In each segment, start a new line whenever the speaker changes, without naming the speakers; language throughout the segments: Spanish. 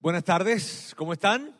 Buenas tardes, ¿cómo están?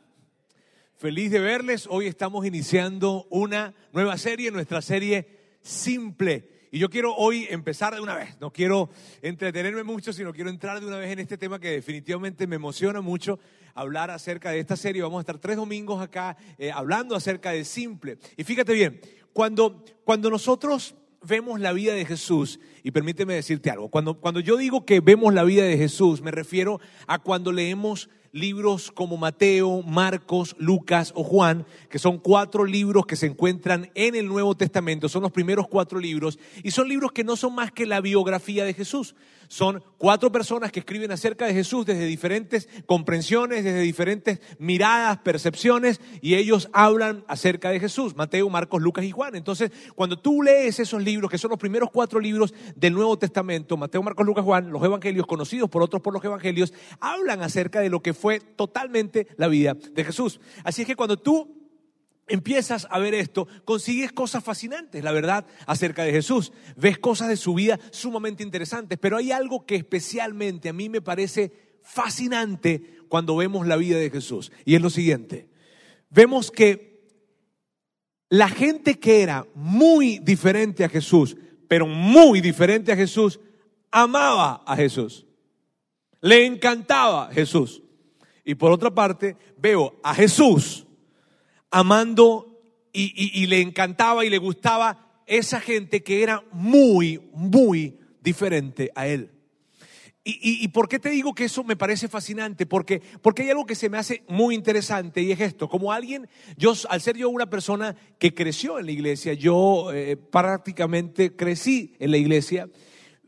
Feliz de verles. Hoy estamos iniciando una nueva serie, nuestra serie Simple. Y yo quiero hoy empezar de una vez. No quiero entretenerme mucho, sino quiero entrar de una vez en este tema que definitivamente me emociona mucho hablar acerca de esta serie. Vamos a estar tres domingos acá eh, hablando acerca de Simple. Y fíjate bien, cuando, cuando nosotros vemos la vida de Jesús, y permíteme decirte algo, cuando, cuando yo digo que vemos la vida de Jesús, me refiero a cuando leemos libros como Mateo, Marcos, Lucas o Juan, que son cuatro libros que se encuentran en el Nuevo Testamento, son los primeros cuatro libros, y son libros que no son más que la biografía de Jesús. Son cuatro personas que escriben acerca de Jesús desde diferentes comprensiones, desde diferentes miradas, percepciones, y ellos hablan acerca de Jesús, Mateo, Marcos, Lucas y Juan. Entonces, cuando tú lees esos libros, que son los primeros cuatro libros del Nuevo Testamento, Mateo, Marcos, Lucas, Juan, los evangelios conocidos por otros por los evangelios, hablan acerca de lo que fue totalmente la vida de Jesús. Así es que cuando tú empiezas a ver esto, consigues cosas fascinantes, la verdad, acerca de Jesús. Ves cosas de su vida sumamente interesantes, pero hay algo que especialmente a mí me parece fascinante cuando vemos la vida de Jesús. Y es lo siguiente. Vemos que la gente que era muy diferente a Jesús, pero muy diferente a Jesús, amaba a Jesús. Le encantaba Jesús. Y por otra parte, veo a Jesús amando y, le encantaba y le gustaba esa gente que era muy, muy diferente a él. Y, y, por qué te digo que eso me parece fascinante? Porque, porque hay algo que se me hace muy interesante y es esto. Como alguien, yo, al ser yo una persona que creció en la iglesia, yo eh, prácticamente crecí en la iglesia,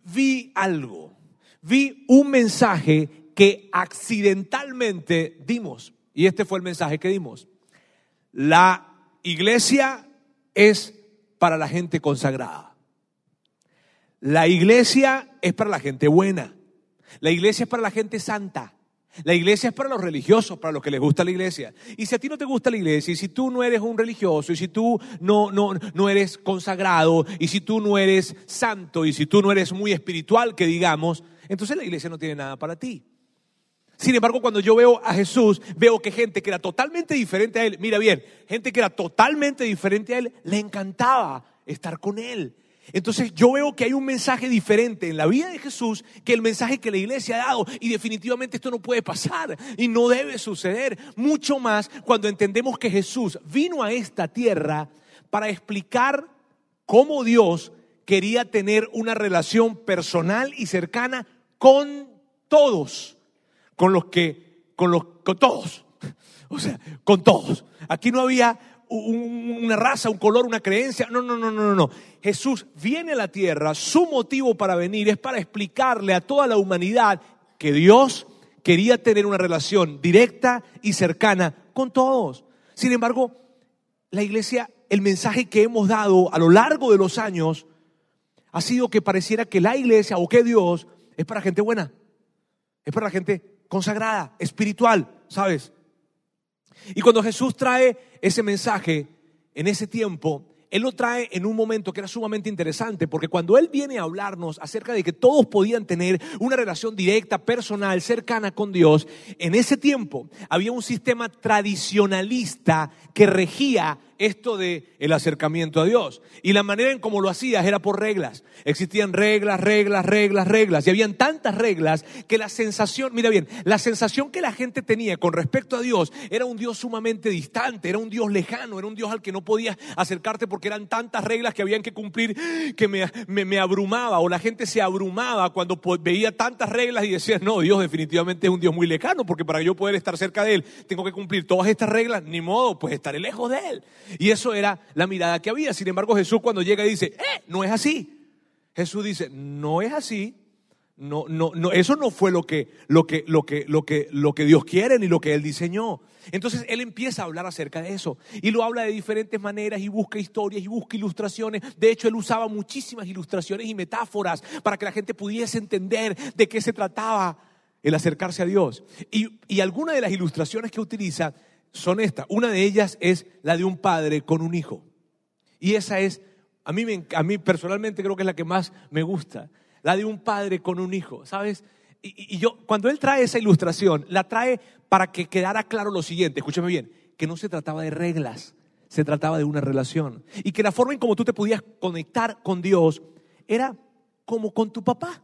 vi algo. Vi un mensaje que accidentalmente dimos. Y este fue el mensaje que dimos. La iglesia es para la gente consagrada. La iglesia es para la gente buena. La iglesia es para la gente santa. La iglesia es para los religiosos, para los que les gusta la iglesia. Y si a ti no te gusta la iglesia, y si tú no eres un religioso, y si tú no, no, no eres consagrado, y si tú no eres santo, y si tú no eres muy espiritual, que digamos, entonces la iglesia no tiene nada para ti. Sin embargo, cuando yo veo a Jesús, veo que gente que era totalmente diferente a Él, mira bien, gente que era totalmente diferente a Él, le encantaba estar con Él. Entonces yo veo que hay un mensaje diferente en la vida de Jesús que el mensaje que la iglesia ha dado y definitivamente esto no puede pasar y no debe suceder. Mucho más cuando entendemos que Jesús vino a esta tierra para explicar cómo Dios quería tener una relación personal y cercana con todos con los que, con los, con todos. O sea, con todos. Aquí no había una raza, un color, una creencia. No, no, no, no, no. Jesús viene a la tierra, su motivo para venir es para explicarle a toda la humanidad que Dios quería tener una relación directa y cercana con todos. Sin embargo, la iglesia, el mensaje que hemos dado a lo largo de los años ha sido que pareciera que la iglesia o que Dios es para gente buena, es para la gente consagrada, espiritual, ¿sabes? Y cuando Jesús trae ese mensaje en ese tiempo, Él lo trae en un momento que era sumamente interesante, porque cuando Él viene a hablarnos acerca de que todos podían tener una relación directa, personal, cercana con Dios, en ese tiempo había un sistema tradicionalista que regía esto de el acercamiento a Dios. Y la manera en cómo lo hacías era por reglas. Existían reglas, reglas, reglas, reglas. Y habían tantas reglas que la sensación, mira bien, la sensación que la gente tenía con respecto a Dios era un Dios sumamente distante, era un Dios lejano, era un Dios al que no podías acercarte porque eran tantas reglas que habían que cumplir que me, me, abrumaba o la gente se abrumaba cuando veía tantas reglas y decía, no, Dios definitivamente es un Dios muy lejano porque para yo poder estar cerca de Él tengo que cumplir todas estas reglas, ni modo, pues estaré lejos de Él. Y eso era la mirada que había. Sin embargo, Jesús cuando llega dice, eh, no es así. Jesús dice, no es así. No, no, no, eso no fue lo que, lo que, lo que, lo que, lo que Dios quiere ni lo que Él diseñó. Entonces Él empieza a hablar acerca de eso y lo habla de diferentes maneras y busca historias y busca ilustraciones. De hecho, Él usaba muchísimas ilustraciones y metáforas para que la gente pudiese entender de qué se trataba el acercarse a Dios. Y, y algunas de las ilustraciones que utiliza son estas. Una de ellas es la de un padre con un hijo. Y esa es, a mí, a mí personalmente creo que es la que más me gusta. La de un padre con un hijo. ¿Sabes? y, y yo, cuando él trae esa ilustración, la trae para que quedara claro lo siguiente, escúchame bien, que no se trataba de reglas, se trataba de una relación. Y que la forma en cómo tú te podías conectar con Dios era como con tu papá,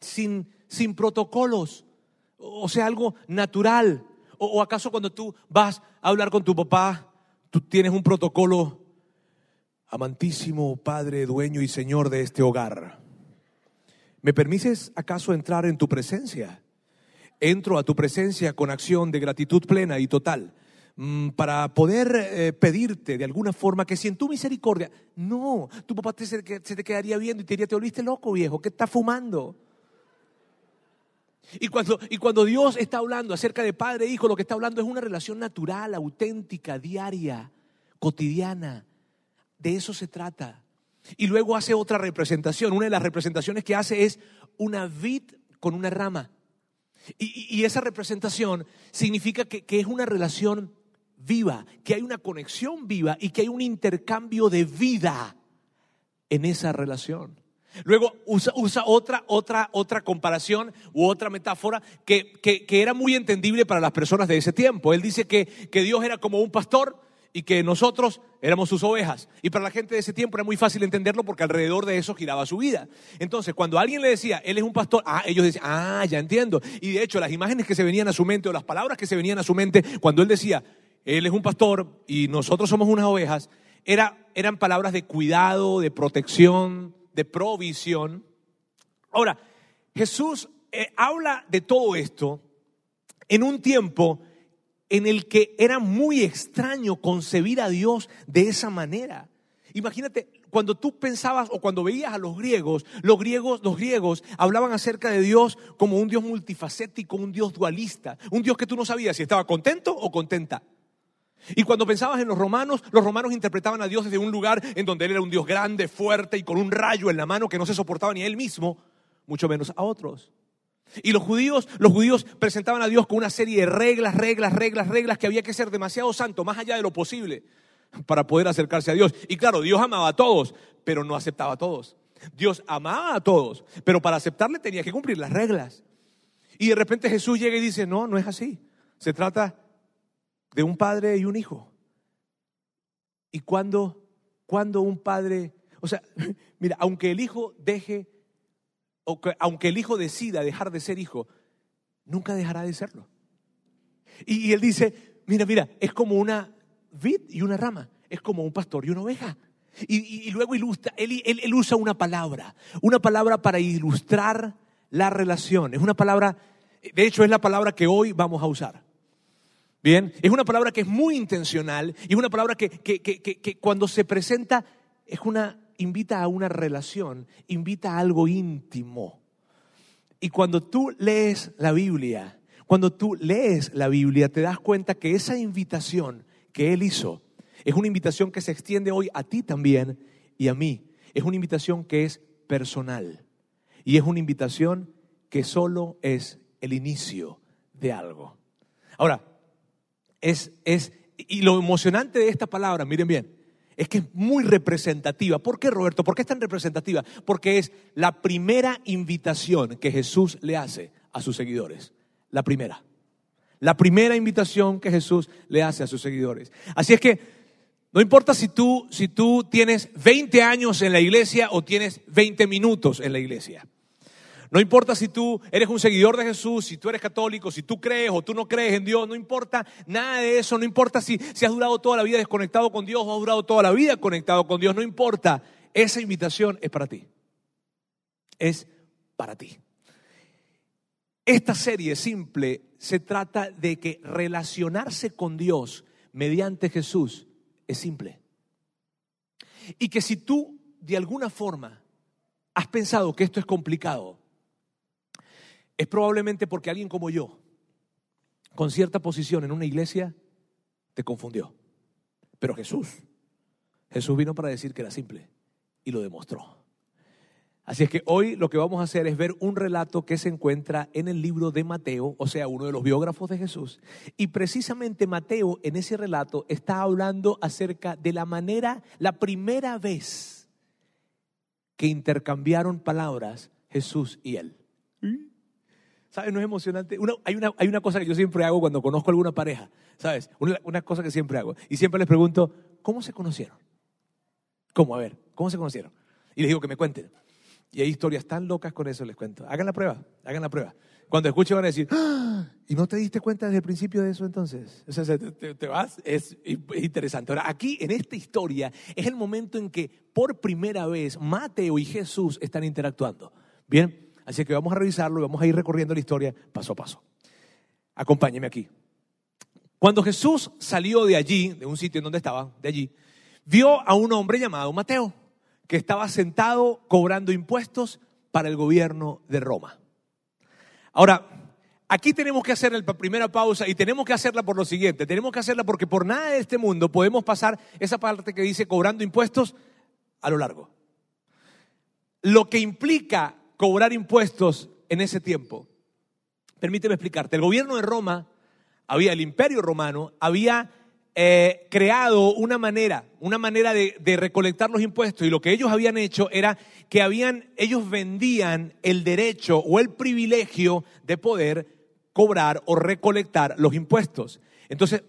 sin, sin protocolos, o sea, algo natural. O, acaso cuando tú vas a hablar con tu papá, tú tienes un protocolo, amantísimo Padre, dueño y Señor de este hogar. ¿Me permites acaso entrar en tu presencia? Entro a tu presencia con acción de gratitud plena y total mm, para poder eh, pedirte de alguna forma que si en tu misericordia, no, tu papá te, se, se te quedaría viendo y te diría, te volviste loco viejo, ¿qué estás fumando? Y cuando, y cuando Dios está hablando acerca de padre e hijo, lo que está hablando es una relación natural, auténtica, diaria, cotidiana. De eso se trata. Y luego hace otra representación. Una de las representaciones que hace es una vid con una rama. Y, y esa representación significa que, que es una relación viva, que hay una conexión viva y que hay un intercambio de vida en esa relación. Luego usa, otra, otra, otra comparación u otra metáfora que, que, que, era muy entendible para las personas de ese tiempo. Él dice que, que Dios era como un pastor y que nosotros éramos sus ovejas. Y para la gente de ese tiempo era muy fácil entenderlo porque alrededor de eso giraba su vida. Entonces, cuando alguien le decía, Él es un pastor, ah, ellos decían, ah, ya entiendo. Y de hecho, las imágenes que se venían a su mente o las palabras que se venían a su mente cuando Él decía, Él es un pastor y nosotros somos unas ovejas, era, eran palabras de cuidado, de protección, de provisión. Ahora, Jesús eh, habla de todo esto en un tiempo en el que era muy extraño concebir a Dios de esa manera. Imagínate, cuando tú pensabas o cuando veías a los griegos, los griegos, los griegos hablaban acerca de Dios como un Dios multifacético, un Dios dualista, un Dios que tú no sabías si estaba contento o contenta. Y cuando pensabas en los romanos, los romanos interpretaban a Dios desde un lugar en donde Él era un Dios grande, fuerte y con un rayo en la mano que no se soportaba ni a Él mismo, mucho menos a otros. Y los judíos, los judíos presentaban a Dios con una serie de reglas, reglas, reglas, reglas que había que ser demasiado santo, más allá de lo posible, para poder acercarse a Dios. Y claro, Dios amaba a todos, pero no aceptaba a todos. Dios amaba a todos, pero para aceptarle tenía que cumplir las reglas. Y de repente Jesús llega y dice, no, no es así. Se trata de un padre y un hijo. Y cuando, cuando un padre, o sea, mira, aunque el hijo deje, o que, aunque el hijo decida dejar de ser hijo, nunca dejará de serlo. Y, él dice, mira, mira, es como una vid y una rama, es como un pastor y una oveja. Y, y, y luego ilustra, él, él, él usa una palabra, una palabra para ilustrar la relación. Es una palabra, de hecho es la palabra que hoy vamos a usar. Bien, es una palabra que es muy intencional y es una palabra que, que, que, que, cuando se presenta es una, invita a una relación, invita a algo íntimo. Y cuando tú lees la Biblia, cuando tú lees la Biblia, te das cuenta que esa invitación que Él hizo es una invitación que se extiende hoy a ti también y a mí. Es una invitación que es personal y es una invitación que solo es el inicio de algo. Ahora, es, es, y lo emocionante de esta palabra, miren bien, es que es muy representativa. ¿Por qué, Roberto? ¿Por qué es tan representativa? Porque es la primera invitación que Jesús le hace a sus seguidores. La primera. La primera invitación que Jesús le hace a sus seguidores. Así es que no importa si tú, si tú tienes 20 años en la iglesia o tienes 20 minutos en la iglesia. No importa si tú eres un seguidor de Jesús, si tú eres católico, si tú crees o tú no crees en Dios, no importa nada de eso, no importa si, si has durado toda la vida desconectado con Dios o has durado toda la vida conectado con Dios, no importa. Esa invitación es para ti. Es para ti. Esta serie simple se trata de que relacionarse con Dios mediante Jesús es simple. Y que si tú de alguna forma has pensado que esto es complicado, es probablemente porque alguien como yo, con cierta posición en una iglesia, te confundió. Pero Jesús, Jesús vino para decir que era simple y lo demostró. Así es que hoy lo que vamos a hacer es ver un relato que se encuentra en el libro de Mateo, o sea, uno de los biógrafos de Jesús. Y precisamente Mateo en ese relato está hablando acerca de la manera, la primera vez que intercambiaron palabras Jesús y él. ¿Sabes? No es emocionante. hay, una, hay una cosa que yo siempre hago cuando conozco a alguna pareja, ¿sabes? Una, cosa que siempre hago. Y siempre les pregunto, ¿cómo se conocieron? ¿Cómo? A ver, ¿cómo se conocieron? Y les digo que me cuenten. Y hay historias tan locas con eso, les cuento. Hagan la prueba, hagan la prueba. Cuando escuchen van a decir, ¡Ah! ¿y no te diste cuenta desde el principio de eso entonces? O sea, te, vas, es interesante. Ahora, aquí en esta historia es el momento en que por primera vez Mateo y Jesús están interactuando. Bien, así que vamos a revisarlo y vamos a ir recorriendo la historia paso a paso. Acompáñeme aquí. Cuando Jesús salió de allí, de un sitio en donde estaba, de allí, vio a un hombre llamado Mateo que estaba sentado cobrando impuestos para el gobierno de Roma. Ahora, aquí tenemos que hacer la primera pausa y tenemos que hacerla por lo siguiente. Tenemos que hacerla porque por nada de este mundo podemos pasar esa parte que dice cobrando impuestos a lo largo. Lo que implica cobrar impuestos en ese tiempo. Permíteme explicarte. El gobierno de Roma, había el imperio romano, había eh, creado una manera, una manera de, de, recolectar los impuestos y lo que ellos habían hecho era que habían, ellos vendían el derecho o el privilegio de poder cobrar o recolectar los impuestos. Entonces,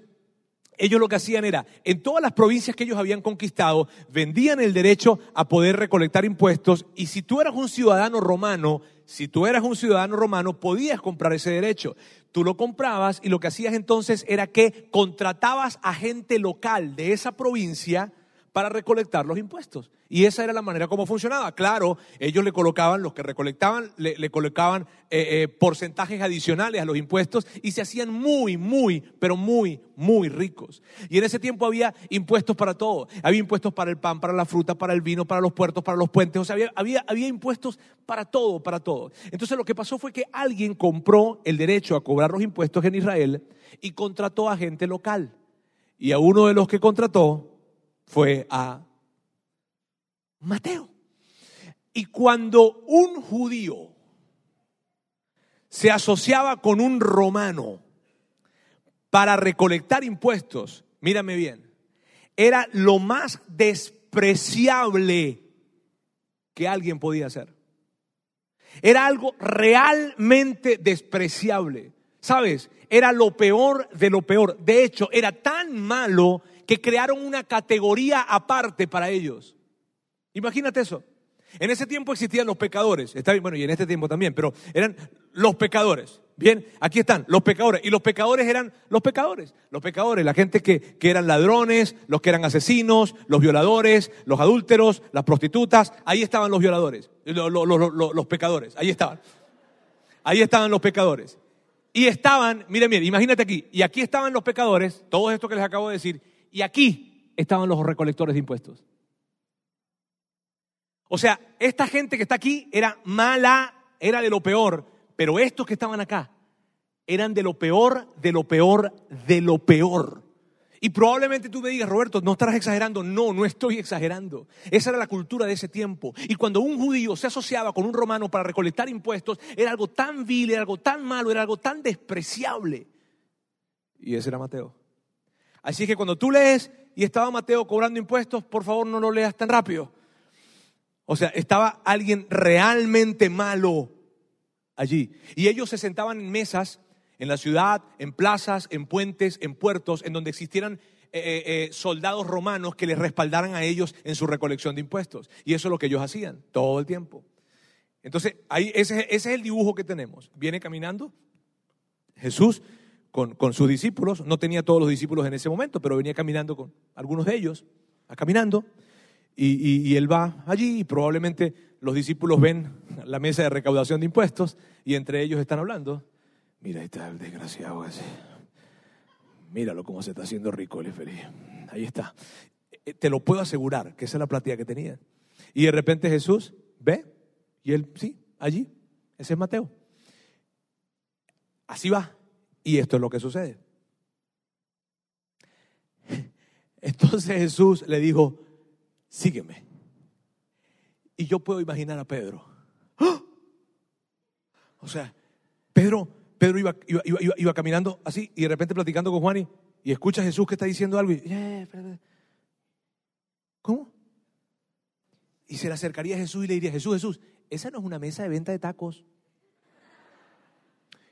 ellos lo que hacían era, en todas las provincias que ellos habían conquistado, vendían el derecho a poder recolectar impuestos y si tú eras un ciudadano romano, si tú eras un ciudadano romano, podías comprar ese derecho. Tú lo comprabas y lo que hacías entonces era que contratabas a gente local de esa provincia para recolectar los impuestos. Y esa era la manera como funcionaba. Claro, ellos le colocaban, los que recolectaban, le, colocaban eh, eh, porcentajes adicionales a los impuestos y se hacían muy, muy, pero muy, muy ricos. Y en ese tiempo había impuestos para todo. Había impuestos para el pan, para la fruta, para el vino, para los puertos, para los puentes. O sea, había, había, había impuestos para todo, para todo. Entonces lo que pasó fue que alguien compró el derecho a cobrar los impuestos en Israel y contrató a gente local. Y a uno de los que contrató fue a Mateo. Y cuando un judío se asociaba con un romano para recolectar impuestos, mírame bien, era lo más despreciable que alguien podía hacer. Era algo realmente despreciable. ¿Sabes? Era lo peor de lo peor. De hecho, era tan malo que crearon una categoría aparte para ellos. Imagínate eso. En ese tiempo existían los pecadores, está bien, bueno, y en este tiempo también, pero eran los pecadores. Bien, aquí están los pecadores. Y los pecadores eran los pecadores. Los pecadores, la gente que, que eran ladrones, los que eran asesinos, los violadores, los adúlteros, las prostitutas. Ahí estaban los violadores, los, los pecadores. Ahí estaban. Ahí estaban los pecadores. Y estaban, miren, miren, imagínate aquí. Y aquí estaban los pecadores, todo esto que les acabo de decir. Y aquí estaban los recolectores de impuestos. O sea, esta gente que está aquí era mala, era de lo peor, pero estos que estaban acá eran de lo peor, de lo peor, de lo peor. Y probablemente tú me digas, Roberto, no estarás exagerando. No, no estoy exagerando. Esa era la cultura de ese tiempo. Y cuando un judío se asociaba con un romano para recolectar impuestos, era algo tan vil, era algo tan malo, era algo tan despreciable. Y ese era Mateo. Así que cuando tú lees y estaba Mateo cobrando impuestos, por favor no lo leas tan rápido. O sea, estaba alguien realmente malo allí. Y ellos se sentaban en mesas en la ciudad, en plazas, en puentes, en puertos, en donde existieran eh, eh, eh, soldados romanos que les respaldaran a ellos en su recolección de impuestos. Y eso es lo que ellos hacían todo el tiempo. Entonces, ahí, ese, ese es el dibujo que tenemos. Viene caminando Jesús con, sus discípulos, no tenía todos los discípulos en ese momento, pero venía caminando con algunos de ellos, caminando, y, él va allí y probablemente los discípulos ven la mesa de recaudación de impuestos y entre ellos están hablando. Mira, ahí está el desgraciado ese. Míralo cómo se está haciendo rico el feliz. Ahí está. Eh, te lo puedo asegurar que esa es la platea que tenía. Y de repente Jesús ve y él, sí, allí. Ese es Mateo. Así va. Y esto es lo que sucede. Entonces Jesús le dijo, sígueme. Y yo puedo imaginar a Pedro. ¡Ah! O sea, Pedro, Pedro iba, iba, caminando así y de repente platicando con Juan y, escucha a Jesús que está diciendo algo. ¿Cómo? Y se le acercaría a Jesús y le diría, Jesús, Jesús, esa no es una mesa de venta de tacos.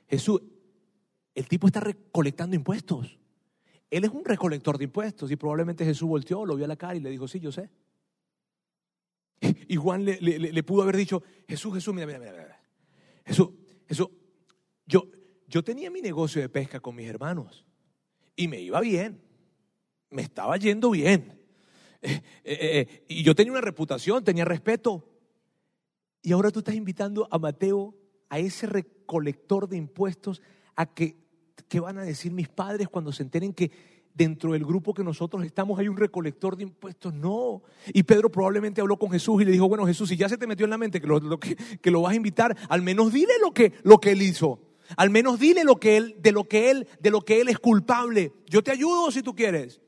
Jesús, el tipo está recolectando impuestos. Él es un recolector de impuestos y probablemente Jesús volteó, lo vio a la cara y le dijo, sí, yo sé. Y Juan le, pudo haber dicho, Jesús, Jesús, mira, mira, mira, Jesús, Jesús, yo, yo tenía mi negocio de pesca con mis hermanos y me iba bien, me estaba yendo bien. Eh, eh, eh, y yo tenía una reputación, tenía respeto. Y ahora tú estás invitando a Mateo, a ese recolector de impuestos, a que, ¿qué van a decir mis padres cuando se enteren que dentro del grupo que nosotros estamos hay un recolector de impuestos? No. Y Pedro probablemente habló con Jesús y le dijo, bueno Jesús, si ya se te metió en la mente que lo, que, que, lo vas a invitar, al menos dile lo que, lo que él hizo. Al menos dile lo que él, de lo que él, de lo que él es culpable. Yo te ayudo si tú quieres.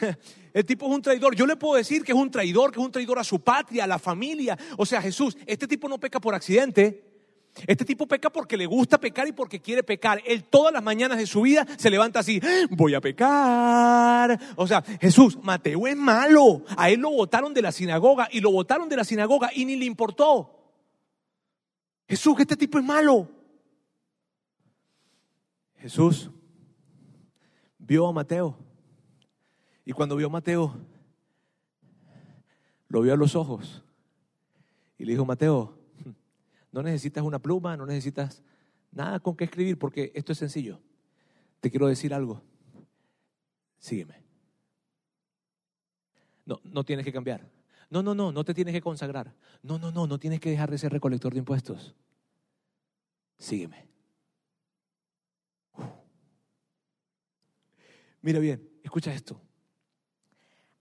El tipo es un traidor. Yo le puedo decir que es un traidor, que es un traidor a su patria, a la familia. O sea, Jesús, este tipo no peca por accidente. Este tipo peca porque le gusta pecar y porque quiere pecar. Él todas las mañanas de su vida se levanta así, voy a pecar. O sea, Jesús, Mateo es malo. A él lo votaron de la sinagoga y lo votaron de la sinagoga y ni le importó. Jesús, este tipo es malo. Jesús vio a Mateo y cuando vio a Mateo, lo vio a los ojos y le dijo, Mateo, no necesitas una pluma, no necesitas nada con qué escribir porque esto es sencillo. Te quiero decir algo. Sígueme. No, no tienes que cambiar. No, no, no, no te tienes que consagrar. No, no, no, no tienes que dejar de ser recolector de impuestos. Sígueme. Mira bien, escucha esto.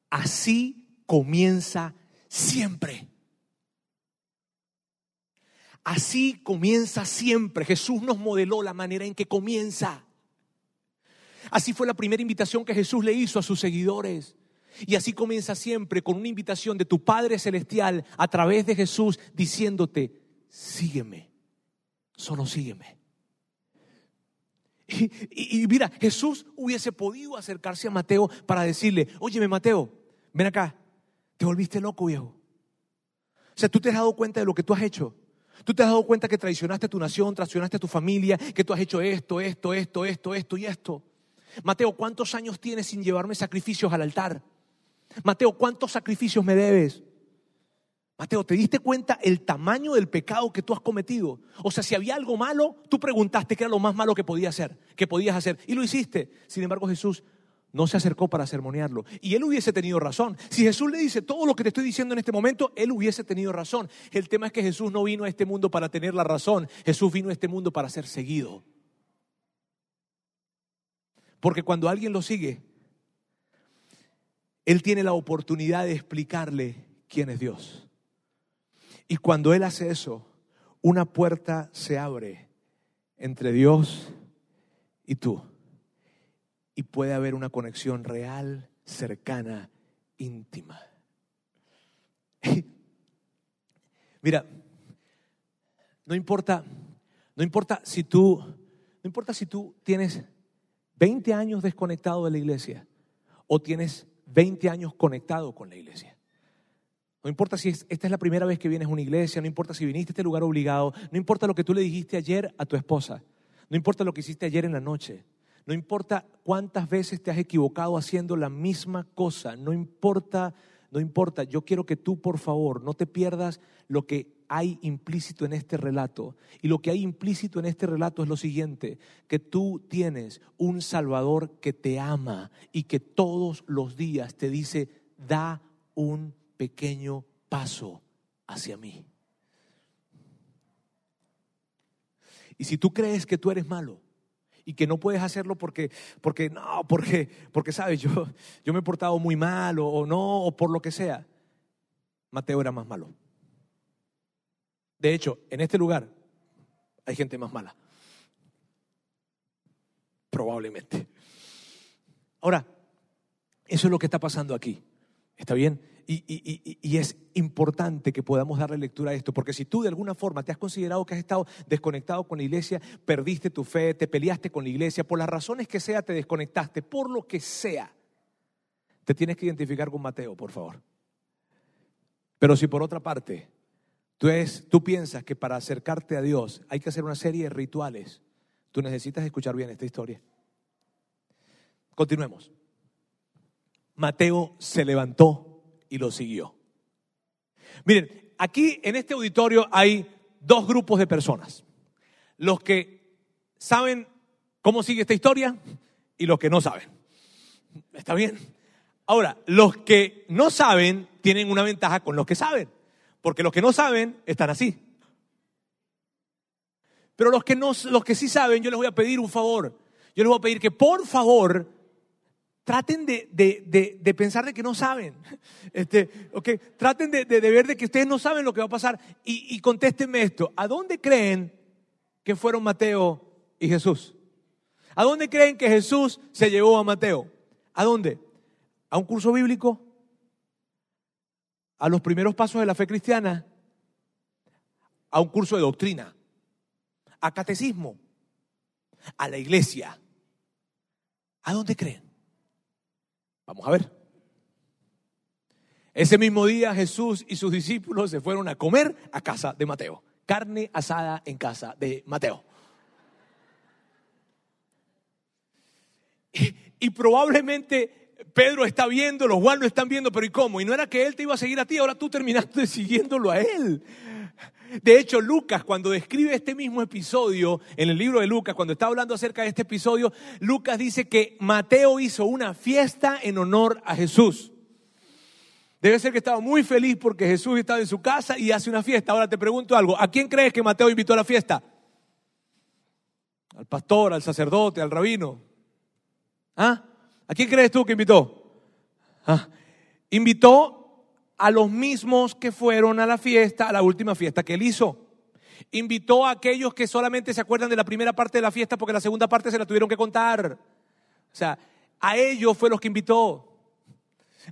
Así comienza siempre. Así comienza siempre. Jesús nos modeló la manera en que comienza. Así fue la primera invitación que Jesús le hizo a sus seguidores. Y así comienza siempre con una invitación de tu Padre Celestial a través de Jesús diciéndote, sígueme, solo sígueme. Y, mira, Jesús hubiese podido acercarse a Mateo para decirle, óyeme Mateo, ven acá, te volviste loco viejo. O sea, tú te has dado cuenta de lo que tú has hecho. Tú te has dado cuenta que traicionaste a tu nación, traicionaste a tu familia, que tú has hecho esto, esto, esto, esto, esto y esto. Mateo, ¿cuántos años tienes sin llevarme sacrificios al altar? Mateo, ¿cuántos sacrificios me debes? Mateo, ¿te diste cuenta el tamaño del pecado que tú has cometido? O sea, si había algo malo, tú preguntaste qué era lo más malo que podía hacer, que podías hacer, y lo hiciste. Sin embargo, Jesús no se acercó para sermonearlo. Y él hubiese tenido razón. Si Jesús le dice todo lo que te estoy diciendo en este momento, él hubiese tenido razón. El tema es que Jesús no vino a este mundo para tener la razón. Jesús vino a este mundo para ser seguido. Porque cuando alguien lo sigue, él tiene la oportunidad de explicarle quién es Dios. Y cuando Él hace eso, una puerta se abre entre Dios y tú. Y puede haber una conexión real, cercana, íntima. Mira, no importa, no importa si tú, no importa si tú tienes 20 años desconectado de la iglesia o tienes 20 años conectado con la iglesia. No importa si esta es la primera vez que vienes a una iglesia, no importa si viniste a este lugar obligado, no importa lo que tú le dijiste ayer a tu esposa, no importa lo que hiciste ayer en la noche, no importa cuántas veces te has equivocado haciendo la misma cosa, no importa, no importa. Yo quiero que tú, por favor, no te pierdas lo que hay implícito en este relato. Y lo que hay implícito en este relato es lo siguiente, que tú tienes un Salvador que te ama y que todos los días te dice, da un pequeño paso hacia mí. Y si tú crees que tú eres malo y que no puedes hacerlo porque, porque no, porque, porque sabes, yo, yo me he portado muy mal o, o no, o por lo que sea, Mateo era más malo. De hecho, en este lugar hay gente más mala. Probablemente. Ahora, eso es lo que está pasando aquí. ¿Está bien? Y, es importante que podamos darle lectura a esto, porque si tú de alguna forma te has considerado que has estado desconectado con la iglesia, perdiste tu fe, te peleaste con la iglesia, por las razones que sea te desconectaste, por lo que sea, te tienes que identificar con Mateo, por favor. Pero si por otra parte tú, tú piensas que para acercarte a Dios hay que hacer una serie de rituales, Tú necesitas escuchar bien esta historia. Continuemos. Mateo se levantó y lo siguió. Miren, aquí en este auditorio hay dos grupos de personas. Los que saben cómo sigue esta historia y los que no saben. ¿Está bien? Ahora, los que no saben tienen una ventaja con los que saben, porque los que no saben están así. Pero los que, no, los que sí saben, yo les voy a pedir un favor. Yo les voy a pedir que por favor traten de, de, pensar de que no saben. Este, okay, traten de, ver de que ustedes no saben lo que va a pasar. Y, y contéstenme esto. ¿A dónde creen que fueron Mateo y Jesús? ¿A dónde creen que Jesús se llevó a Mateo? ¿A dónde? ¿A un curso bíblico? ¿A los primeros pasos de la fe cristiana? ¿A un curso de doctrina? ¿A catecismo? ¿A la iglesia? ¿A dónde creen? Vamos a ver. Ese mismo día Jesús y sus discípulos se fueron a comer a casa de Mateo. Carne asada en casa de Mateo. Y, probablemente Pedro está viendo, los Juan lo están viendo, pero ¿y cómo? Y no era que él te iba a seguir a ti, ahora tú terminaste siguiéndolo a él. De hecho, Lucas, cuando describe este mismo episodio, en el libro de Lucas, cuando está hablando acerca de este episodio, Lucas dice que Mateo hizo una fiesta en honor a Jesús. Debe ser que estaba muy feliz porque Jesús estaba en su casa y hace una fiesta. Ahora te pregunto algo, ¿a quién crees que Mateo invitó a la fiesta? Al pastor, al sacerdote, al rabino. ¿Ah? ¿A quién crees tú que invitó? ¿Ah? Invitó a los mismos que fueron a la fiesta, a la última fiesta que él hizo. Invitó a aquellos que solamente se acuerdan de la primera parte de la fiesta porque la segunda parte se la tuvieron que contar. O sea, a ellos fue los que invitó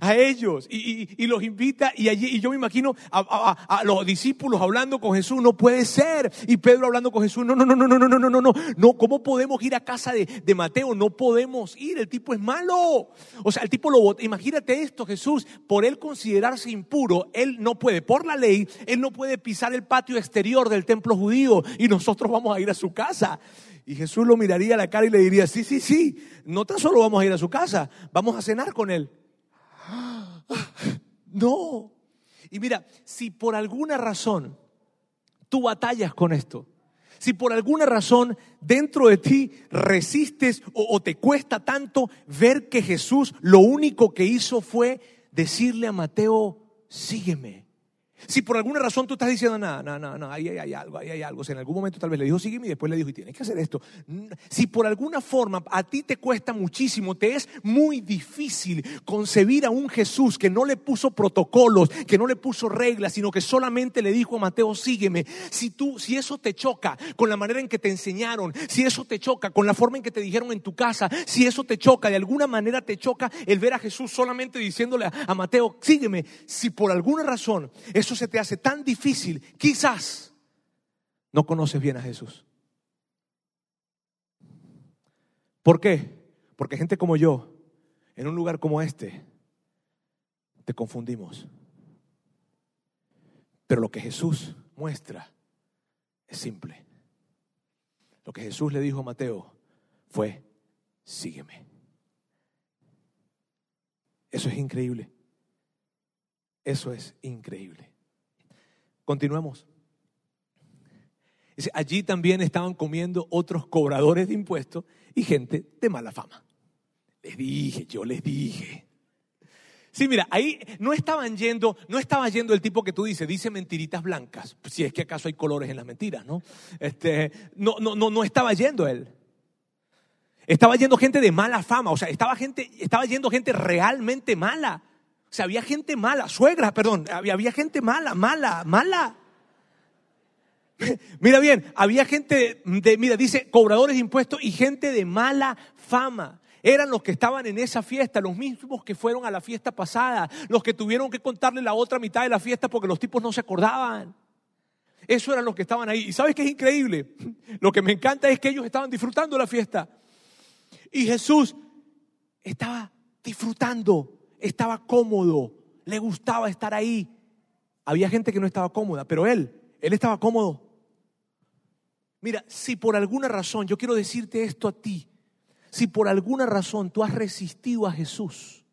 a ellos y, los invita y, allí, y yo me imagino a, los discípulos hablando con Jesús, no puede ser, y Pedro hablando con Jesús, no, no, no, no, no, no, no, no, no, no, ¿cómo podemos ir a casa de, de Mateo? No podemos ir, el tipo es malo. O sea, el tipo lo imagínate esto, Jesús, por él considerarse impuro, él no puede, por la ley, él no puede pisar el patio exterior del templo judío y nosotros vamos a ir a su casa. Y Jesús lo miraría a la cara y le diría, sí, sí, sí, no tan solo vamos a ir a su casa, vamos a cenar con él. No. Y mira, si por alguna razón tú batallas con esto, si por alguna razón dentro de ti resistes o, te cuesta tanto ver que Jesús lo único que hizo fue decirle a Mateo, sígueme. Si por alguna razón tú estás diciendo, no, no, no, no, ahí hay algo, ahí hay algo. O en algún momento tal vez le dijo, sígueme y después le dijo, y tienes que hacer esto. Si por alguna forma a ti te cuesta muchísimo, te es muy difícil concebir a un Jesús que no le puso protocolos, que no le puso reglas, sino que solamente le dijo a Mateo, sígueme. Si tú, si eso te choca con la manera en que te enseñaron, si eso te choca con la forma en que te dijeron en tu casa, si eso te choca, de alguna manera te choca el ver a Jesús solamente diciéndole a Mateo, sígueme. Si por alguna razón eso se te hace tan difícil, quizás no conoces bien a Jesús. ¿Por qué? Porque gente como yo, en un lugar como este, te confundimos. Pero lo que Jesús muestra es simple. Lo que Jesús le dijo a Mateo fue, sígueme. Eso es increíble. Eso es increíble. Continuemos. allí también estaban comiendo otros cobradores de impuestos y gente de mala fama. Les dije, yo les dije. Sí, mira, ahí no estaban yendo, no estaba yendo el tipo que tú dices, dice mentiritas blancas, si es que acaso hay colores en las mentiras, ¿no? Este, no, no, no, no estaba yendo él. Estaba yendo gente de mala fama, o sea, estaba gente, estaba yendo gente realmente mala. Sea, había gente mala, suegra, perdón, había, gente mala, mala, mala. Mira bien, había gente de, mira, dice cobradores de impuestos y gente de mala fama. Eran los que estaban en esa fiesta, los mismos que fueron a la fiesta pasada, los que tuvieron que contarle la otra mitad de la fiesta porque los tipos no se acordaban. Eso eran los que estaban ahí. ¿Y sabes qué es increíble? Lo que me encanta es que ellos estaban disfrutando la fiesta. Y Jesús estaba disfrutando estaba cómodo, le gustaba estar ahí. Había gente que no estaba cómoda, pero él, él estaba cómodo. Mira, si por alguna razón, yo quiero decirte esto a ti, si por alguna razón tú has resistido a Jesús,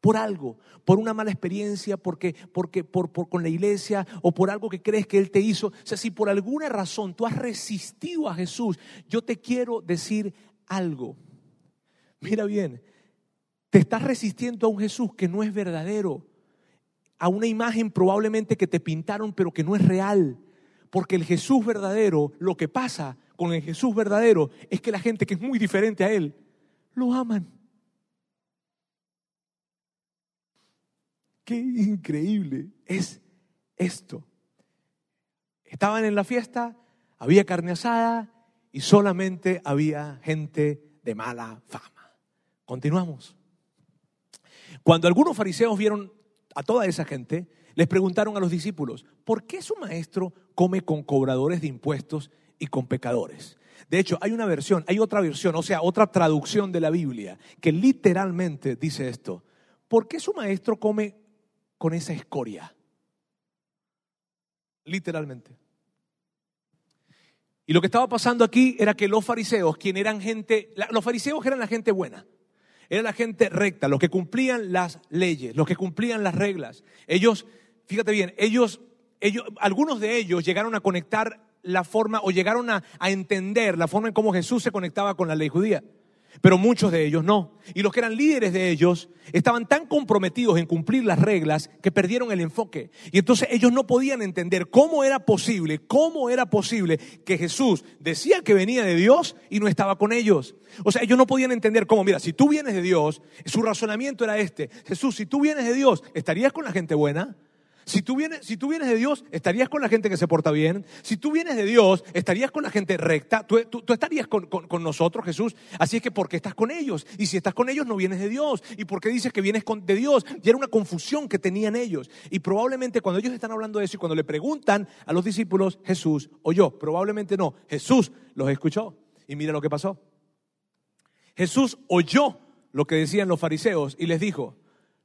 por algo, por una mala experiencia, porque, porque, por, con la iglesia o por algo que crees que Él te hizo, o sea, si por alguna razón tú has resistido a Jesús, yo te quiero decir algo. Mira bien, te estás resistiendo a un Jesús que no es verdadero, a una imagen probablemente que te pintaron pero que no es real. Porque el Jesús verdadero, lo que pasa con el Jesús verdadero es que la gente que es muy diferente a Él, lo aman. Qué increíble es esto. Estaban en la fiesta, había carne asada y solamente había gente de mala fama. Continuamos. Cuando algunos fariseos vieron a toda esa gente, les preguntaron a los discípulos, ¿por qué su maestro come con cobradores de impuestos y con pecadores? De hecho, hay una versión, hay otra versión, o sea, otra traducción de la Biblia que literalmente dice esto. ¿Por qué su maestro come con esa escoria? Literalmente. Y lo que estaba pasando aquí era que los fariseos, quien eran gente, los fariseos eran la gente buena. Era la gente recta, los que cumplían las leyes, los que cumplían las reglas. Ellos, fíjate bien, ellos, ellos algunos de ellos llegaron a conectar la forma o llegaron a, a entender la forma en cómo Jesús se conectaba con la ley judía pero muchos de ellos no. Y los que eran líderes de ellos estaban tan comprometidos en cumplir las reglas que perdieron el enfoque. Y entonces ellos no podían entender cómo era posible, cómo era posible que Jesús decía que venía de Dios y no estaba con ellos. O sea, ellos no podían entender cómo, mira, si tú vienes de Dios, su razonamiento era este, Jesús, si tú vienes de Dios, ¿estarías con la gente buena? Si tú, vienes, si tú vienes de Dios, estarías con la gente que se porta bien. Si tú vienes de Dios, estarías con la gente recta. Tú, estarías con, nosotros, Jesús. Así es que, ¿por qué estás con ellos? Y si estás con ellos, no vienes de Dios. ¿Y por qué dices que vienes de Dios? Y era una confusión que tenían ellos. Y probablemente cuando ellos están hablando de eso y cuando le preguntan a los discípulos, Jesús oyó. Probablemente no. Jesús los escuchó. Y mira lo que pasó. Jesús oyó lo que decían los fariseos y les dijo,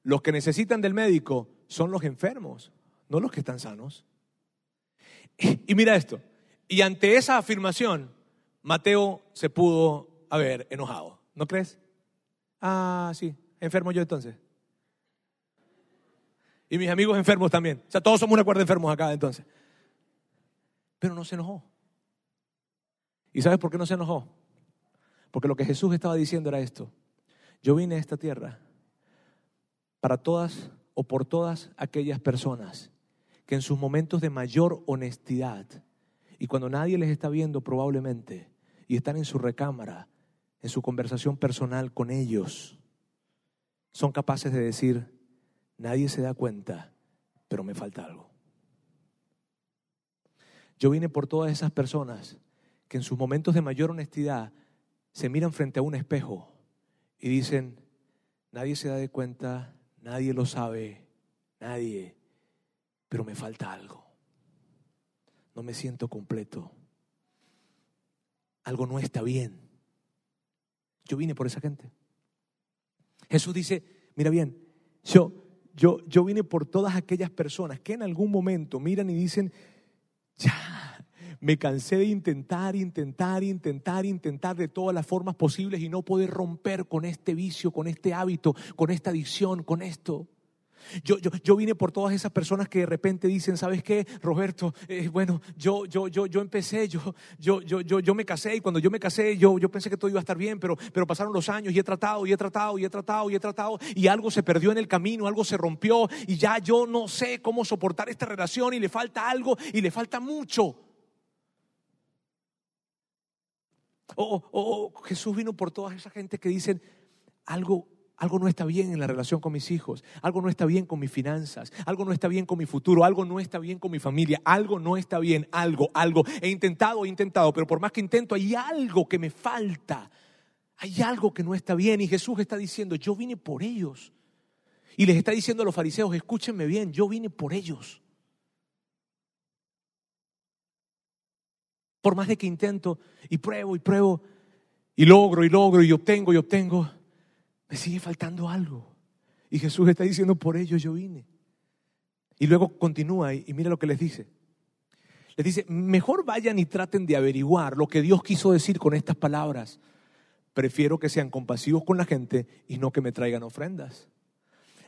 los que necesitan del médico son los enfermos, no los que están sanos. Y mira esto, y ante esa afirmación, Mateo se pudo haber enojado, ¿no crees? Ah, sí, enfermo yo entonces. Y mis amigos enfermos también. O sea, todos somos una cuerda enfermos acá entonces. Pero no se enojó. ¿Y sabes por qué no se enojó? Porque lo que Jesús estaba diciendo era esto. Yo vine a esta tierra para todas o por todas aquellas personas que en sus momentos de mayor honestidad y cuando nadie les está viendo probablemente y están en su recámara, en su conversación personal con ellos, son capaces de decir, nadie se da cuenta, pero me falta algo. Yo vine por todas esas personas que en sus momentos de mayor honestidad se miran frente a un espejo y dicen, nadie se da de cuenta, Nadie lo sabe, nadie, pero me falta algo. No me siento completo. Algo no está bien. Yo vine por esa gente. Jesús dice, mira bien, yo, yo, yo vine por todas aquellas personas que en algún momento miran y dicen, ya, me cansé de intentar, intentar, intentar, intentar de todas las formas posibles y no poder romper con este vicio, con este hábito, con esta adicción, con esto. Yo, yo, yo, vine por todas esas personas que de repente dicen, ¿sabes qué, Roberto? Eh, bueno, yo, yo, yo, yo empecé, yo, yo, yo, yo, yo me casé y cuando yo me casé yo, yo pensé que todo iba a estar bien, pero, pero pasaron los años y he tratado y he tratado y he tratado y he tratado y algo se perdió en el camino, algo se rompió y ya yo no sé cómo soportar esta relación y le falta algo y le falta mucho. O, Jesús vino por toda esa gente que dicen, algo, algo no está bien en la relación con mis hijos, algo no está bien con mis finanzas, algo no está bien con mi futuro, algo no está bien con mi familia, algo no está bien, algo, algo. He intentado, he intentado, pero por más que intento, hay algo que me falta, hay algo que no está bien. Y Jesús está diciendo, yo vine por ellos. Y les está diciendo a los fariseos, escúchenme bien, yo vine por ellos. Por más de que intento y pruebo y pruebo y logro y logro y obtengo y obtengo, me sigue faltando algo. Y Jesús está diciendo, por ello yo vine. Y luego continúa y, mira lo que les dice. Les dice, mejor vayan y traten de averiguar lo que Dios quiso decir con estas palabras. Prefiero que sean compasivos con la gente y no que me traigan ofrendas.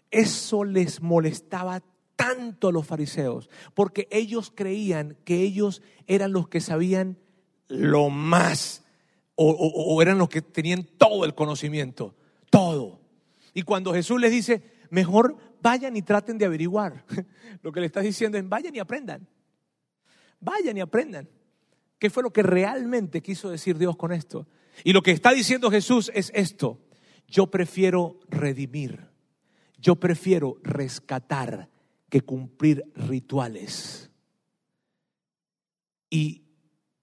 Eso les molestaba tanto a los fariseos, porque ellos creían que ellos eran los que sabían lo más, o, eran los que tenían todo el conocimiento, todo. Y cuando Jesús les dice, mejor vayan y traten de averiguar, lo que le está diciendo es, vayan y aprendan. Vayan y aprendan. ¿Qué fue lo que realmente quiso decir Dios con esto? Y lo que está diciendo Jesús es esto. Yo prefiero redimir. Yo prefiero rescatar que cumplir rituales. Y,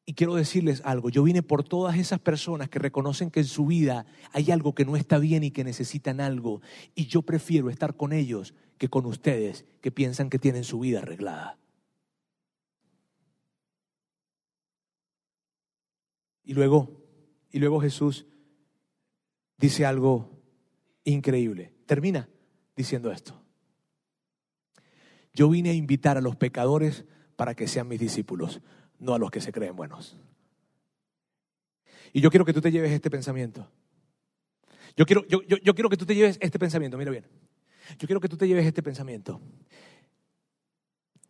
y, quiero decirles algo, yo vine por todas esas personas que reconocen que en su vida hay algo que no está bien y que necesitan algo. Y yo prefiero estar con ellos que con ustedes que piensan que tienen su vida arreglada. Y luego, y luego Jesús dice algo increíble. Termina diciendo esto. Yo vine a invitar a los pecadores para que sean mis discípulos, no a los que se creen buenos. Y yo quiero que tú te lleves este pensamiento. Yo quiero, yo, yo, quiero que tú te lleves este pensamiento, mira bien. Yo quiero que tú te lleves este pensamiento.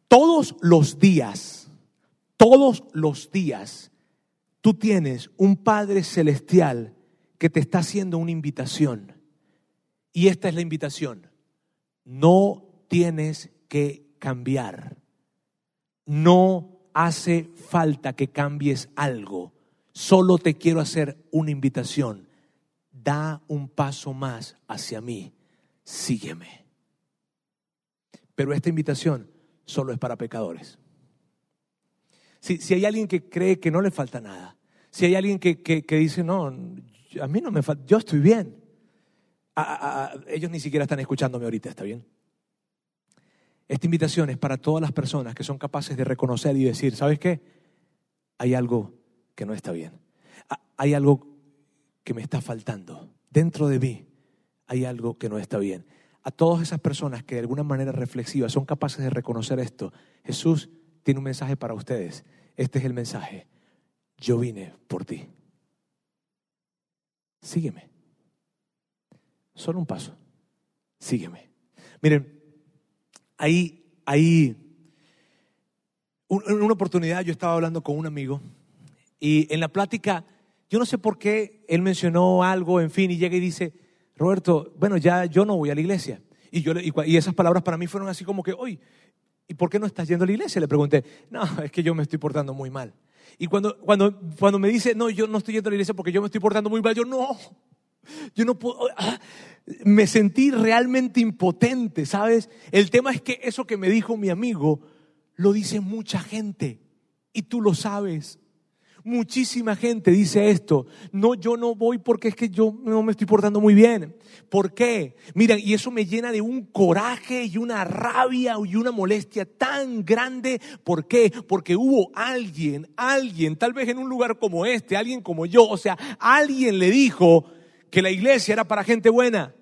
Todos los días, todos los días, tú tienes un Padre Celestial que te está haciendo una invitación. Y esta es la invitación. No tienes que cambiar. No hace falta que cambies algo. Solo te quiero hacer una invitación. Da un paso más hacia mí. Sígueme. Pero esta invitación solo es para pecadores. Si, hay alguien que cree que no le falta nada, si hay alguien que, dice, no, a mí no me falta, yo estoy bien. ellos ni siquiera están escuchándome ahorita, ¿está bien? Esta invitación es para todas las personas que son capaces de reconocer y decir, ¿sabes qué? Hay algo que no está bien. Hay algo que me está faltando. Dentro de mí hay algo que no está bien. A todas esas personas que de alguna manera reflexiva son capaces de reconocer esto, Jesús tiene un mensaje para ustedes. Este es el mensaje. Yo vine por ti. Sígueme. Solo un paso. Sígueme. Miren, ahí, ahí, en una oportunidad yo estaba hablando con un amigo y en la plática, yo no sé por qué él mencionó algo, en fin, y llega y dice, Roberto, bueno, ya yo no voy a la iglesia. Y, yo, y esas palabras para mí fueron así como que, oye, ¿y por qué no estás yendo a la iglesia? Le pregunté, no, es que yo me estoy portando muy mal. Y cuando, cuando, cuando me dice, no, yo no estoy yendo a la iglesia porque yo me estoy portando muy mal, yo no, yo no puedo, ah, me sentí realmente impotente, ¿sabes? El tema es que eso que me dijo mi amigo lo dice mucha gente y tú lo sabes. Muchísima gente dice esto. No, yo no voy porque es que yo no me estoy portando muy bien. ¿Por qué? Mira, y eso me llena de un coraje y una rabia y una molestia tan grande. ¿Por qué? Porque hubo alguien, alguien, tal vez en un lugar como este, alguien como yo, o sea, alguien le dijo que la iglesia era para gente buena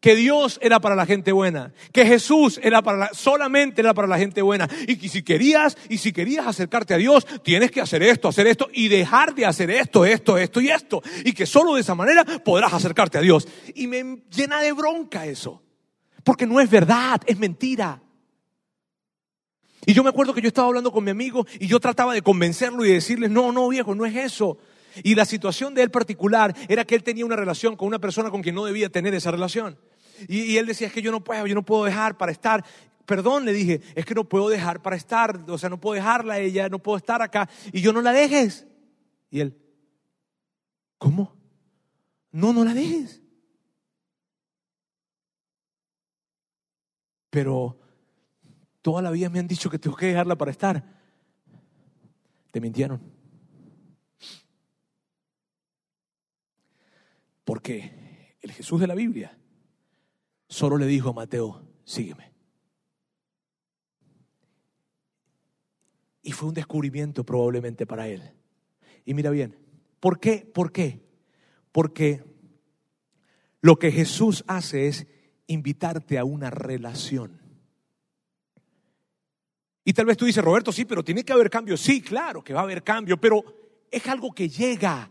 que Dios era para la gente buena, que Jesús era para solamente era para la gente buena y que si querías y si querías acercarte a Dios, tienes que hacer esto, hacer esto y dejar de hacer esto, esto, esto y esto y que solo de esa manera podrás acercarte a Dios. Y me llena de bronca eso, porque no es verdad, es mentira. Y yo me acuerdo que yo estaba hablando con mi amigo y yo trataba de convencerlo y decirle, no, no, viejo, no es eso. Y la situación de él particular era que él tenía una relación con una persona con quien no debía tener esa relación. Y, él decía, es que yo no puedo, yo no puedo dejar para estar. Perdón, le dije, es que no puedo dejar para estar, o sea, no puedo dejarla a ella, no puedo estar acá y yo no la dejes. Y él, ¿cómo? No, no la dejes. Pero toda la vida me han dicho que tengo que dejarla para estar. Te mintieron. Porque el Jesús de la Biblia solo le dijo a Mateo, sígueme. Y fue un descubrimiento probablemente para él. Y mira bien, ¿por qué? ¿Por qué? Porque lo que Jesús hace es invitarte a una relación. Y tal vez tú dices, Roberto, sí, pero tiene que haber cambio. Sí, claro que va a haber cambio, pero es algo que llega.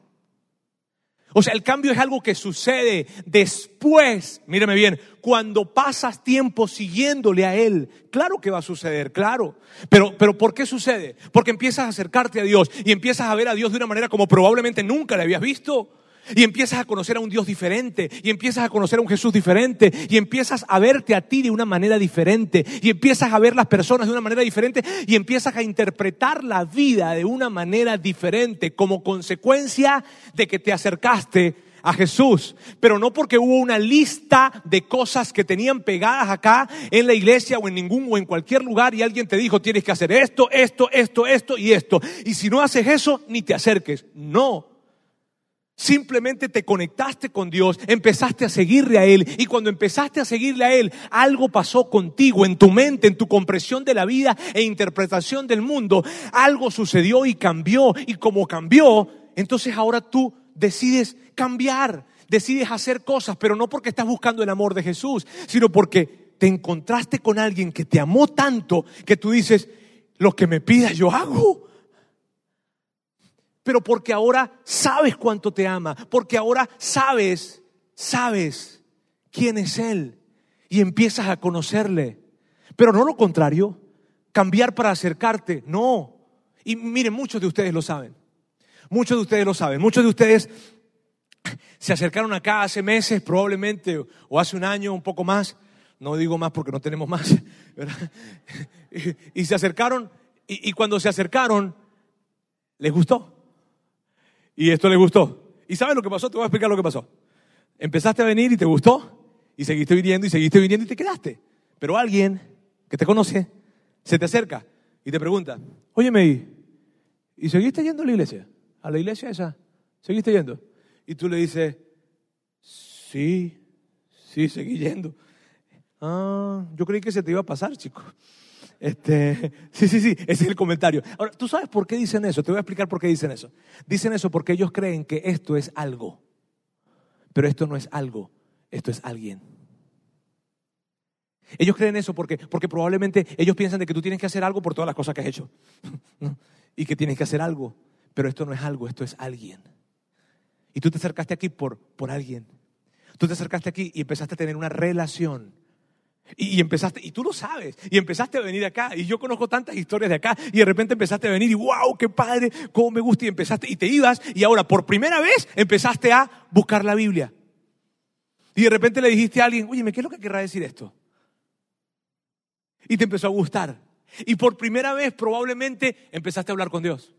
O sea, el cambio es algo que sucede después, míreme bien, cuando pasas tiempo siguiéndole a Él. Claro que va a suceder, claro. Pero, pero ¿por qué sucede? Porque empiezas a acercarte a Dios y empiezas a ver a Dios de una manera como probablemente nunca le habías visto. Y empiezas a conocer a un Dios diferente, y empiezas a conocer a un Jesús diferente, y empiezas a verte a ti de una manera diferente, y empiezas a ver las personas de una manera diferente, y empiezas a interpretar la vida de una manera diferente como consecuencia de que te acercaste a Jesús, pero no porque hubo una lista de cosas que tenían pegadas acá en la iglesia o en ningún o en cualquier lugar y alguien te dijo tienes que hacer esto, esto, esto, esto y esto. Y si no haces eso, ni te acerques. No, Simplemente te conectaste con Dios, empezaste a seguirle a Él. Y cuando empezaste a seguirle a Él, algo pasó contigo, en tu mente, en tu comprensión de la vida e interpretación del mundo. Algo sucedió y cambió. Y como cambió, entonces ahora tú decides cambiar, decides hacer cosas, pero no porque estás buscando el amor de Jesús, sino porque te encontraste con alguien que te amó tanto que tú dices, lo que me pidas yo hago pero porque ahora sabes cuánto te ama, porque ahora sabes, sabes quién es Él y empiezas a conocerle. Pero no lo contrario, cambiar para acercarte, no. Y miren, muchos de ustedes lo saben, muchos de ustedes lo saben, muchos de ustedes se acercaron acá hace meses probablemente o hace un año, un poco más, no digo más porque no tenemos más, Y, se acercaron y cuando se acercaron, les gustó. Y esto le gustó. ¿Y sabes lo que pasó? Te voy a explicar lo que pasó. Empezaste a venir y te gustó, y seguiste viniendo y seguiste viniendo y te quedaste. Pero alguien que te conoce se te acerca y te pregunta, óyeme, ¿y seguiste yendo a la iglesia? ¿A la iglesia esa? ¿Seguiste yendo? Y tú le dices, sí, sí, seguí yendo. Ah, yo creí que se te iba a pasar, chico. Este, sí, sí, sí, ese es el comentario. Ahora, ¿tú sabes por qué dicen eso? Te voy a explicar por qué dicen eso. Dicen eso porque ellos creen que esto es algo. Pero esto no es algo, esto es alguien. Ellos creen eso porque, porque probablemente ellos piensan de que tú tienes que hacer algo por todas las cosas que has hecho. Y que tienes que hacer algo. Pero esto no es algo, esto es alguien. Y tú te acercaste aquí por, por alguien. Tú te acercaste aquí y empezaste a tener una relación y, empezaste, y tú lo sabes, y empezaste a venir acá, y yo conozco tantas historias de acá, y de repente empezaste a venir, y wow, qué padre, cómo me gusta, y empezaste, y te ibas, y ahora por primera vez empezaste a buscar la Biblia. Y de repente le dijiste a alguien, oye, ¿qué es lo que querrá decir esto? Y te empezó a gustar. Y por primera vez probablemente empezaste a hablar con Dios.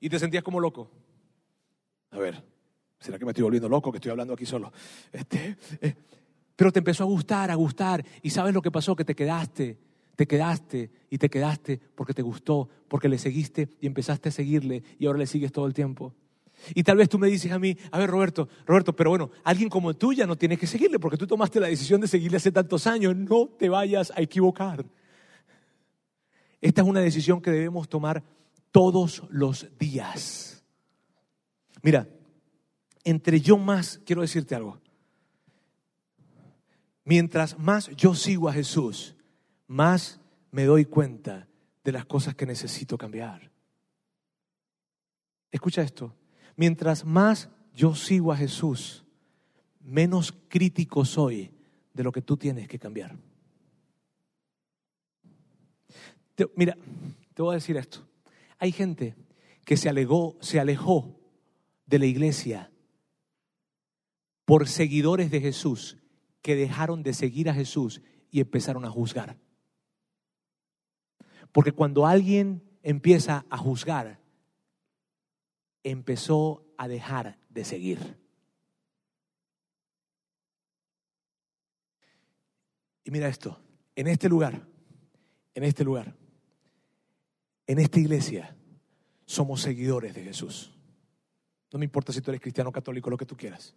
Y te sentías como loco. A ver, ¿será que me estoy volviendo loco que estoy hablando aquí solo? Este, eh, pero te empezó a gustar, a gustar. Y sabes lo que pasó, que te quedaste, te quedaste y te quedaste porque te gustó, porque le seguiste y empezaste a seguirle y ahora le sigues todo el tiempo. Y tal vez tú me dices a mí, a ver Roberto, Roberto, pero bueno, alguien como tú ya no tienes que seguirle porque tú tomaste la decisión de seguirle hace tantos años, no te vayas a equivocar. Esta es una decisión que debemos tomar todos los días. Mira, entre yo más, quiero decirte algo, Mientras más yo sigo a Jesús, más me doy cuenta de las cosas que necesito cambiar. Escucha esto. Mientras más yo sigo a Jesús, menos crítico soy de lo que tú tienes que cambiar. mira, te voy a decir esto. Hay gente que se, alegó, se alejó de la iglesia por seguidores de Jesús que dejaron de seguir a Jesús y empezaron a juzgar. Porque cuando alguien empieza a juzgar, empezó a dejar de seguir. Y mira esto, en este lugar, en este lugar, en esta iglesia, somos seguidores de Jesús. No me importa si tú eres cristiano, católico, lo que tú quieras,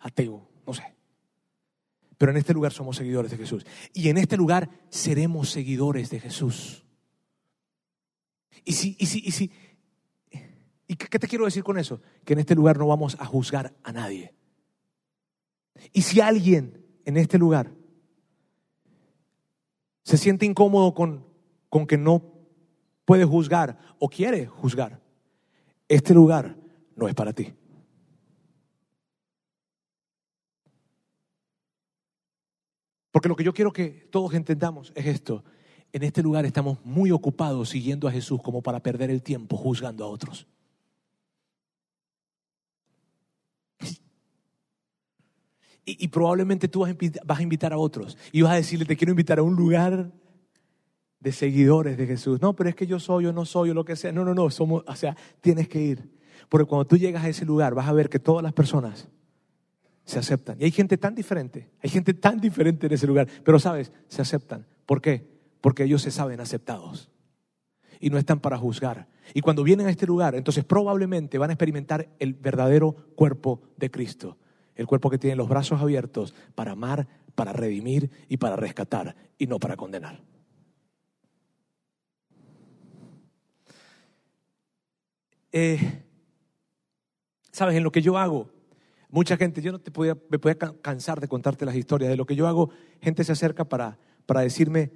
ateo, no sé. Pero en este lugar somos seguidores de Jesús. Y en este lugar seremos seguidores de Jesús. Y si, y si, y si, ¿y qué te quiero decir con eso? Que en este lugar no vamos a juzgar a nadie. Y si alguien en este lugar se siente incómodo con, con que no puede juzgar o quiere juzgar, este lugar no es para ti. Porque lo que yo quiero que todos entendamos es esto. En este lugar estamos muy ocupados siguiendo a Jesús como para perder el tiempo juzgando a otros. Y, probablemente tú vas a, invitar, a otros y vas a decirle, te quiero invitar a un lugar de seguidores de Jesús. No, pero es que yo soy o no soy o lo que sea. No, no, no, somos, o sea, tienes que ir. Porque cuando tú llegas a ese lugar vas a ver que todas las personas se aceptan. Y hay gente tan diferente, hay gente tan diferente en ese lugar, pero sabes, se aceptan. ¿Por qué? Porque ellos se saben aceptados y no están para juzgar. Y cuando vienen a este lugar, entonces probablemente van a experimentar el verdadero cuerpo de Cristo, el cuerpo que tiene los brazos abiertos para amar, para redimir y para rescatar y no para condenar. Eh, Sabes, en lo que yo hago, mucha gente, yo no te podía, me podía cansar de contarte las historias de lo que yo hago, gente se acerca para, para decirme,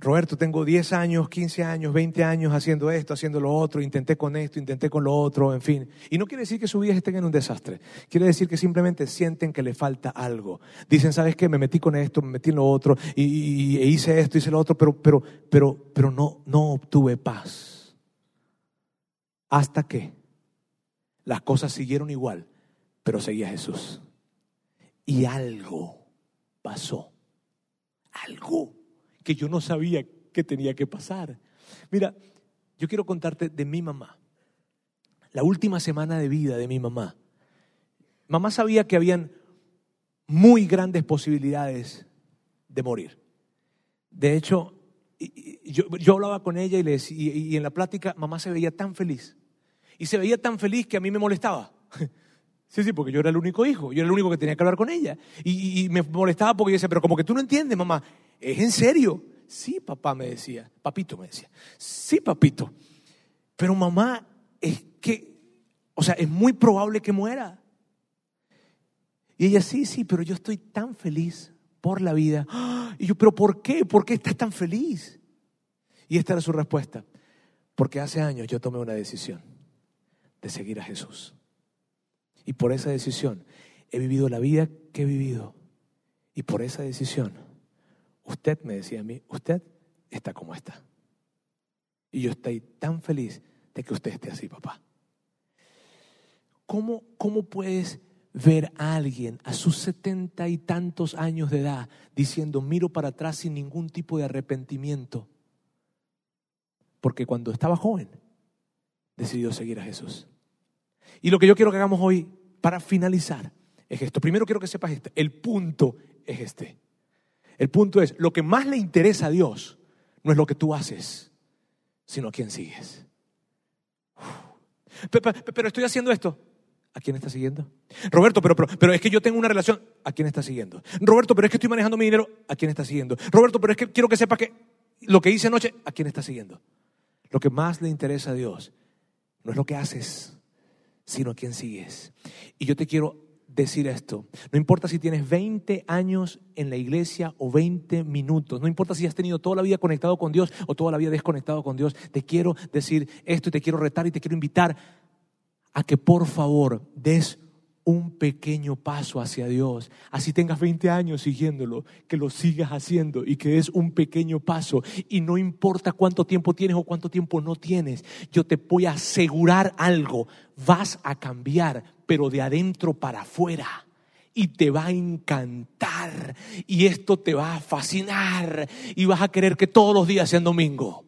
Roberto, tengo 10 años, 15 años, 20 años haciendo esto, haciendo lo otro, intenté con esto, intenté con lo otro, en fin. Y no quiere decir que su vida estén en un desastre. Quiere decir que simplemente sienten que le falta algo. Dicen, ¿sabes qué? Me metí con esto, me metí en lo otro, y, e hice esto, hice lo otro, pero, pero, pero, pero no, no obtuve paz. Hasta que las cosas siguieron igual, pero seguía Jesús. Y algo pasó. Algo que yo no sabía que tenía que pasar. Mira, yo quiero contarte de mi mamá. La última semana de vida de mi mamá. Mamá sabía que habían muy grandes posibilidades de morir. De hecho, yo, hablaba con ella y, le, y en la plática mamá se veía tan feliz. Y se veía tan feliz que a mí me molestaba. Sí, sí, porque yo era el único hijo, yo era el único que tenía que hablar con ella. Y, me molestaba porque yo decía, pero como que tú no entiendes, mamá, ¿es en serio? Sí, papá me decía, papito me decía, sí, papito. Pero mamá, es que, o sea, es muy probable que muera. Y ella, sí, sí, pero yo estoy tan feliz por la vida. Y yo, pero ¿por qué? ¿Por qué estás tan feliz? Y esta era su respuesta. Porque hace años yo tomé una decisión de seguir a Jesús. Y por esa decisión he vivido la vida que he vivido. Y por esa decisión, usted me decía a mí, usted está como está. Y yo estoy tan feliz de que usted esté así, papá. ¿Cómo, cómo puedes ver a alguien a sus setenta y tantos años de edad diciendo, miro para atrás sin ningún tipo de arrepentimiento? Porque cuando estaba joven, decidió seguir a Jesús. Y lo que yo quiero que hagamos hoy para finalizar es esto. Primero quiero que sepas esto. El punto es este. El punto es, lo que más le interesa a Dios no es lo que tú haces, sino a quién sigues. Pero, estoy haciendo esto. ¿A quién está siguiendo? Roberto, pero, pero, pero, es que yo tengo una relación. ¿A quién está siguiendo? Roberto, pero es que estoy manejando mi dinero. ¿A quién está siguiendo? Roberto, pero es que quiero que sepas que lo que hice anoche, ¿a quién está siguiendo? Lo que más le interesa a Dios no es lo que haces, sino a quién sigues. Y yo te quiero decir esto. No importa si tienes 20 años en la iglesia o 20 minutos. No importa si has tenido toda la vida conectado con Dios o toda la vida desconectado con Dios. Te quiero decir esto y te quiero retar y te quiero invitar a que por favor des un pequeño paso hacia Dios. Así tengas 20 años siguiéndolo, que lo sigas haciendo y que des un pequeño paso. Y no importa cuánto tiempo tienes o cuánto tiempo no tienes, yo te voy a asegurar algo. Vas a cambiar, pero de adentro para afuera. Y te va a encantar. Y esto te va a fascinar. Y vas a querer que todos los días sean domingo.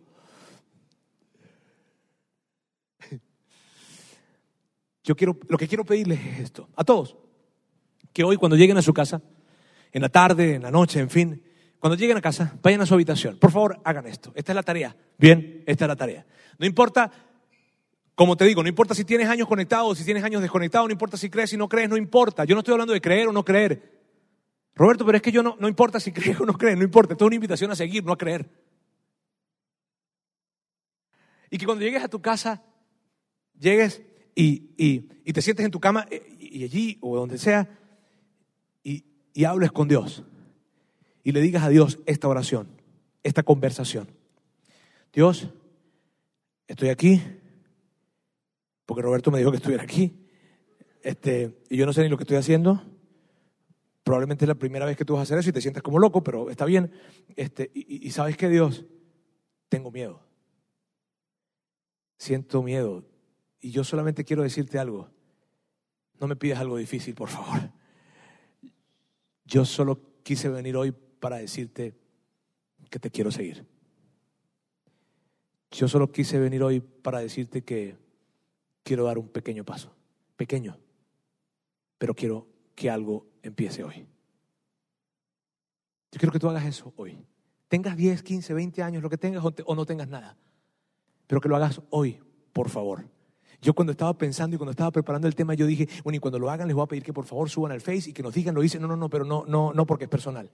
Yo quiero, lo que quiero pedirles es esto, a todos, que hoy cuando lleguen a su casa, en la tarde, en la noche, en fin, cuando lleguen a casa, vayan a su habitación. Por favor, hagan esto. Esta es la tarea. Bien, esta es la tarea. No importa, como te digo, no importa si tienes años conectados, si tienes años desconectados, no importa si crees, si no crees, no importa. Yo no estoy hablando de creer o no creer. Roberto, pero es que yo no, no importa si crees o no crees, no importa. Esto es una invitación a seguir, no a creer. Y que cuando llegues a tu casa, llegues y, te sientes en tu cama eh, y, allí o donde sea y, y hables con Dios y le digas a Dios esta oración, esta conversación. Dios, estoy aquí, porque Roberto me dijo que estuviera aquí, este, y yo no sé ni lo que estoy haciendo. Probablemente es la primera vez que tú vas a hacer eso y te sientes como loco, pero está bien. Este, y, y sabes que Dios, tengo miedo. Siento miedo. Y yo solamente quiero decirte algo. No me pidas algo difícil, por favor. Yo solo quise venir hoy para decirte que te quiero seguir. Yo solo quise venir hoy para decirte que quiero dar un pequeño paso, pequeño, pero quiero que algo empiece hoy. Yo quiero que tú hagas eso hoy. Tengas 10, 15, 20 años, lo que tengas o, no tengas nada, pero que lo hagas hoy, por favor. Yo cuando estaba pensando y cuando estaba preparando el tema, yo dije, bueno, y cuando lo hagan les voy a pedir que por favor suban al Face y que nos digan, lo dicen, no, no, no, pero no, no, no porque es personal.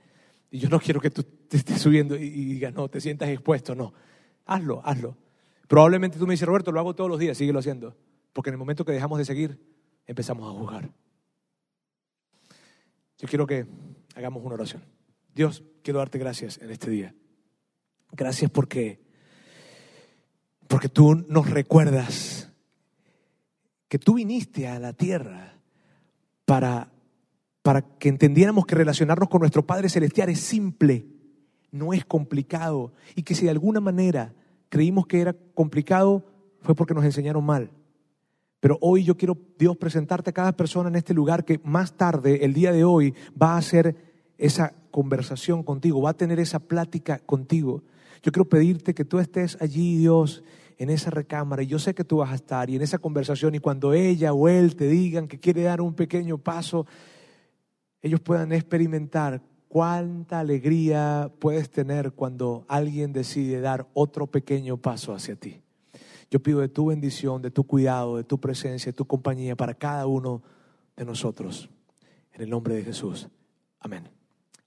Y yo no quiero que tú te estés subiendo y, digas, no, te sientas expuesto, no. Hazlo, hazlo. Probablemente tú me dices, Roberto, lo hago todos los días, síguelo haciendo. Porque en el momento que dejamos de seguir, empezamos a juzgar. Yo quiero que hagamos una oración. Dios, quiero darte gracias en este día. Gracias porque, porque tú nos recuerdas que tú viniste a la tierra para, para que entendiéramos que relacionarnos con nuestro Padre Celestial es simple, no es complicado, y que si de alguna manera creímos que era complicado, fue porque nos enseñaron mal. Pero hoy yo quiero, Dios, presentarte a cada persona en este lugar que más tarde, el día de hoy, va a hacer esa conversación contigo, va a tener esa plática contigo. Yo quiero pedirte que tú estés allí, Dios, en esa recámara y yo sé que tú vas a estar y en esa conversación y cuando ella o él te digan que quiere dar un pequeño paso, ellos puedan experimentar cuánta alegría puedes tener cuando alguien decide dar otro pequeño paso hacia ti. Yo pido de tu bendición, de tu cuidado, de tu presencia, de tu compañía para cada uno de nosotros. En el nombre de Jesús. Amén.